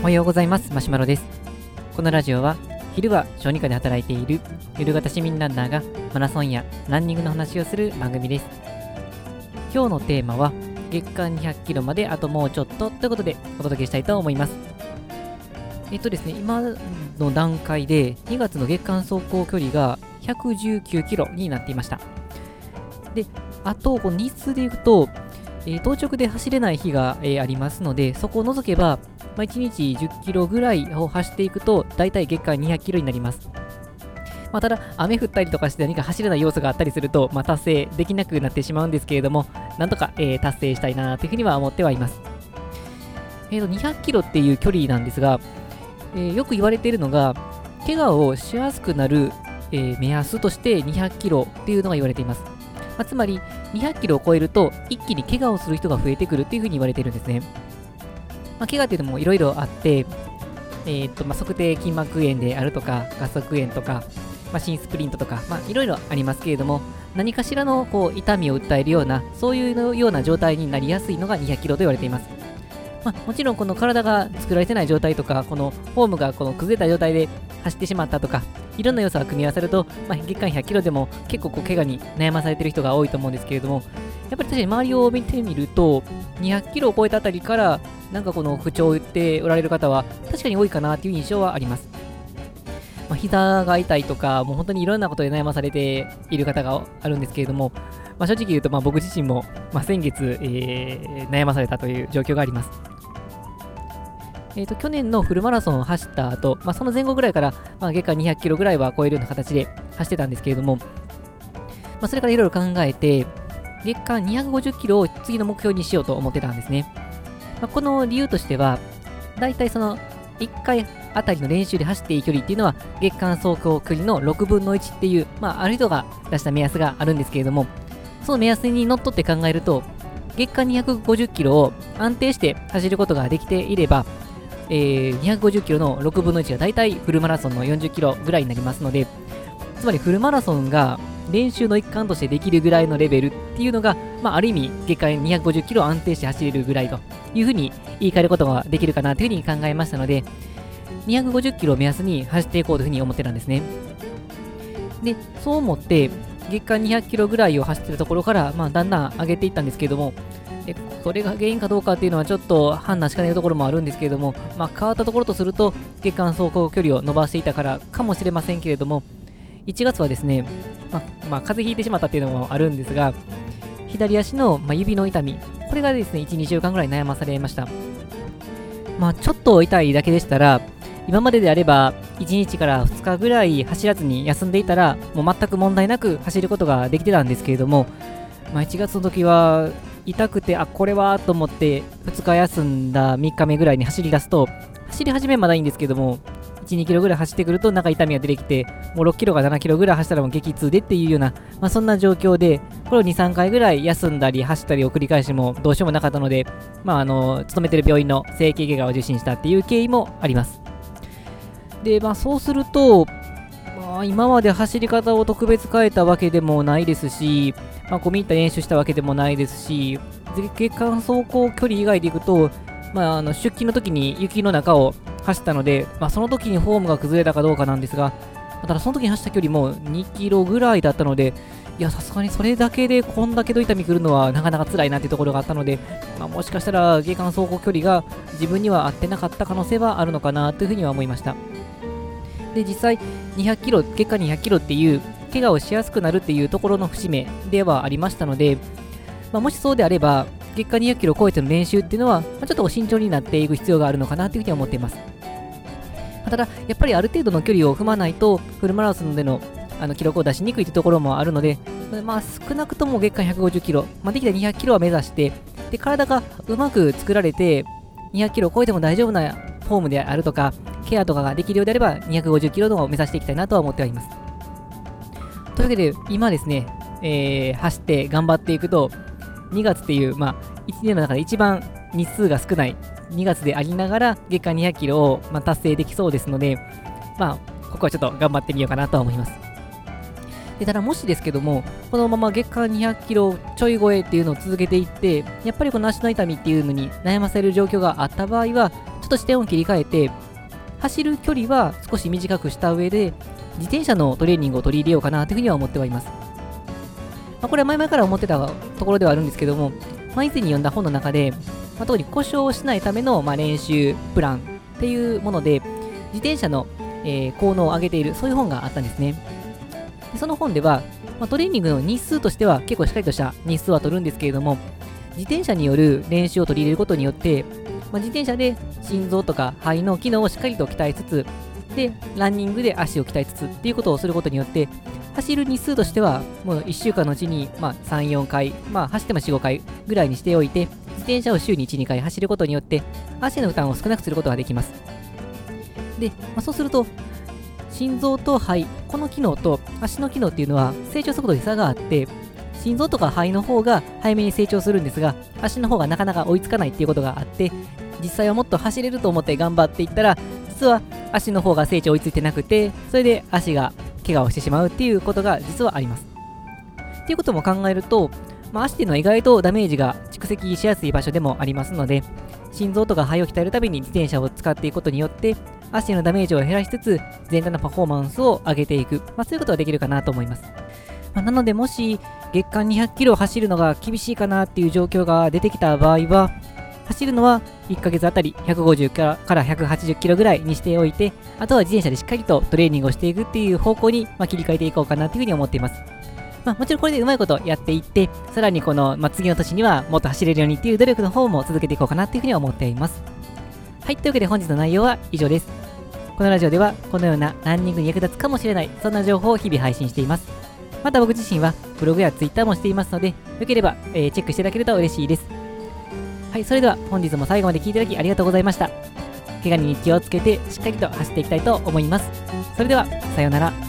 おはようございます。マシュマロです。このラジオは昼は小児科で働いている夜型市民ランナーがマラソンやランニングの話をする番組です。今日のテーマは月間200キロまであともうちょっとということでお届けしたいと思います。えっとですね今の段階で2月の月間走行距離が119キロになっていました。であとこの日数でいくとえー、当直で走れない日が、えー、ありますので、そこを除けば、まあ、1日10キロぐらいを走っていくと、だいたい月間200キロになります。まあ、ただ、雨降ったりとかして何か走れない要素があったりすると、まあ、達成できなくなってしまうんですけれども、なんとか、えー、達成したいなというふうには思ってはいます。えーと、200キロっていう距離なんですが、えー、よく言われているのが、怪我をしやすくなる、えー、目安として200キロっていうのが言われています。まあ、つまり200キロを超えると一気に怪我をする人が増えてくるっていうふうに言われてるんですね。まあ、怪我っていうのもいろいろあって、えー、っとまあ、測定筋膜炎であるとか、ガ速炎とか、まあ、新スプリントとか、いろいろありますけれども、何かしらのこう痛みを訴えるような、そういうような状態になりやすいのが200キロと言われています。まあ、もちろんこの体が作られてない状態とか、このフォームがこの崩れた状態で走ってしまったとか、いろんな要素が組み合わさると、まあ、月間100キロでも結構こう怪我に悩まされてる人が多いと思うんですけれども、やっぱり確かに周りを見てみると、200キロを超えたあたりから、なんかこの不調を言っておられる方は、確かに多いかなという印象はあります。まあ、膝が痛いとか、もう本当にいろんなことで悩まされている方があるんですけれども、まあ、正直言うと、まあ、僕自身も、まあ、先月、えー、悩まされたという状況があります。えーと、去年のフルマラソンを走った後、まあ、その前後ぐらいから、まあ、月間200キロぐらいは超えるような形で走ってたんですけれども、まあ、それからいろいろ考えて、月間250キロを次の目標にしようと思ってたんですね。まあ、この理由としては、だいたいその1回あたりの練習で走っていい距離っていうのは、月間走行距離の6分の1っていう、まあ、ある人が出した目安があるんですけれども、その目安にのっとって考えると、月間250キロを安定して走ることができていれば、えー、250キロの6分の1が大体フルマラソンの40キロぐらいになりますので、つまりフルマラソンが練習の一環としてできるぐらいのレベルっていうのが、まあ、ある意味、月間250キロ安定して走れるぐらいというふうに言い換えることができるかなというふうに考えましたので、250キロを目安に走っていこうというふうに思ってたんですね。で、そう思って、月間200キロぐらいを走ってるところから、まあ、だんだん上げていったんですけれども、でそれが原因かどうかっていうのはちょっと判断しかねるところもあるんですけれども、まあ、変わったところとすると月間走行距離を伸ばしていたからかもしれませんけれども1月はですね、ま、まあ、風邪ひいてしまったっていうのもあるんですが左足の、ま指の痛みこれがですね12週間ぐらい悩まされました。まあちょっと痛いだけでしたら今までであれば1日から2日ぐらい走らずに休んでいたらもう全く問題なく走ることができてたんですけれども、まあ、1月の時は痛くて、あ、これはと思って2日休んだ3日目ぐらいに走り出すと、走り始めまだいいんですけども、1、2キロぐらい走ってくると、なんか痛みが出てきて、もう6キロか7キロぐらい走ったらもう激痛でっていうような、まあ、そんな状況で、これを2、3回ぐらい休んだり走ったりを繰り返してもどうしようもなかったので、まあ、あの、勤めてる病院の整形外科を受診したっていう経緯もあります。で、まあ、そうすると、ま、今まで走り方を特別変えたわけでもないですし、まあ、込み入った練習したわけでもないですし、月間走行距離以外でいくと、まあ、あの出勤の時に雪の中を走ったので、まあ、その時にフォームが崩れたかどうかなんですが、ただその時に走った距離も2キロぐらいだったので、いや、さすがにそれだけでこんだけの痛みくるのはなかなか辛いなっていうところがあったので、まあ、もしかしたら月間走行距離が自分には合ってなかった可能性はあるのかなというふうには思いました。で、実際200キロ、月間200キロっていう怪我をしやすくなるっていうところの節目ではありましたので、まあ、もしそうであれば、月間200キロ超えての練習っていうのは、まあ、ちょっと慎重になっていく必要があるのかなというふうに思っています。ただ、やっぱりある程度の距離を踏まないと、フルマラソンでのあの記録を出しにくいというところもあるので、まあ、少なくとも月間150キロ、まあ、できた200キロは目指して、で体がうまく作られて、200キロを超えても大丈夫なフォームであるとか、ケアとかができるようであれば、250キロを目指していきたいなとは思ってはいます。というわけで、今ですね、えー、走って頑張っていくと、2月っていう、まあ、1年の中で一番日数が少ない2月でありながら、月間200キロを、まあ、達成できそうですので、まあ、ここはちょっと頑張ってみようかなとは思います。でただもしですけども、このまま月間200キロちょい超えっていうのを続けていって、やっぱりこの足の痛みっていうのに悩ませる状況があった場合は、ちょっと視点を切り替えて、走る距離は少し短くした上で、自転車のトレーニングを取り入れようかなというふうには思ってはいます。まあ、これは前々から思ってたところではあるんですけども、まあ、以前に読んだ本の中で、まあ、特に故障をしないための、まあ、練習プランっていうもので、自転車の、えー、効能を上げている、そういう本があったんですね。でその本では、まあ、トレーニングの日数としては結構しっかりとした日数は取るんですけれども、自転車による練習を取り入れることによって、まあ、自転車で心臓とか肺の機能をしっかりと鍛えつつ、で、ランニングで足を鍛えつつっていうことをすることによって、走る日数としては、もう1週間のうちに、まあ、3、4回、まあ、走っても4、5回ぐらいにしておいて、自転車を週に1、2回走ることによって、足の負担を少なくすることができます。で、まあ、そうすると、心臓と肺、この機能と足の機能っていうのは成長速度に差があって、心臓とか肺の方が早めに成長するんですが、足の方がなかなか追いつかないっていうことがあって、実際はもっと走れると思って頑張っていったら、実は足の方が成長追いついてなくて、それで足が怪我をしてしまうっていうことが実はあります。っていうことも考えると、まあ、足っていうのは意外とダメージが蓄積しやすい場所でもありますので、心臓とか肺を鍛えるたびに自転車を使っていくことによって、足のダメージを減らしつつ、全体のパフォーマンスを上げていく、まあ、そういうことができるかなと思います。まあ、なので、もし月間200キロ走るのが厳しいかなっていう状況が出てきた場合は、走るのは1ヶ月あたり150から180キロぐらいにしておいて、あとは自転車でしっかりとトレーニングをしていくっていう方向に、まあ、切り替えていこうかなというふうに思っています。まあ、もちろんこれでうまいことやっていって、さらにこの、まあ、次の年にはもっと走れるようにっていう努力の方も続けていこうかなというふうに思っています。はい、というわけで本日の内容は以上です。このラジオではこのようなランニングに役立つかもしれない、そんな情報を日々配信しています。また僕自身はブログやツイッターもしていますので、よければ、えー、チェックしていただけると嬉しいです。はい、それでは本日も最後まで聴いていただきありがとうございました。怪我に気をつけてしっかりと走っていきたいと思います。それでは、さようなら。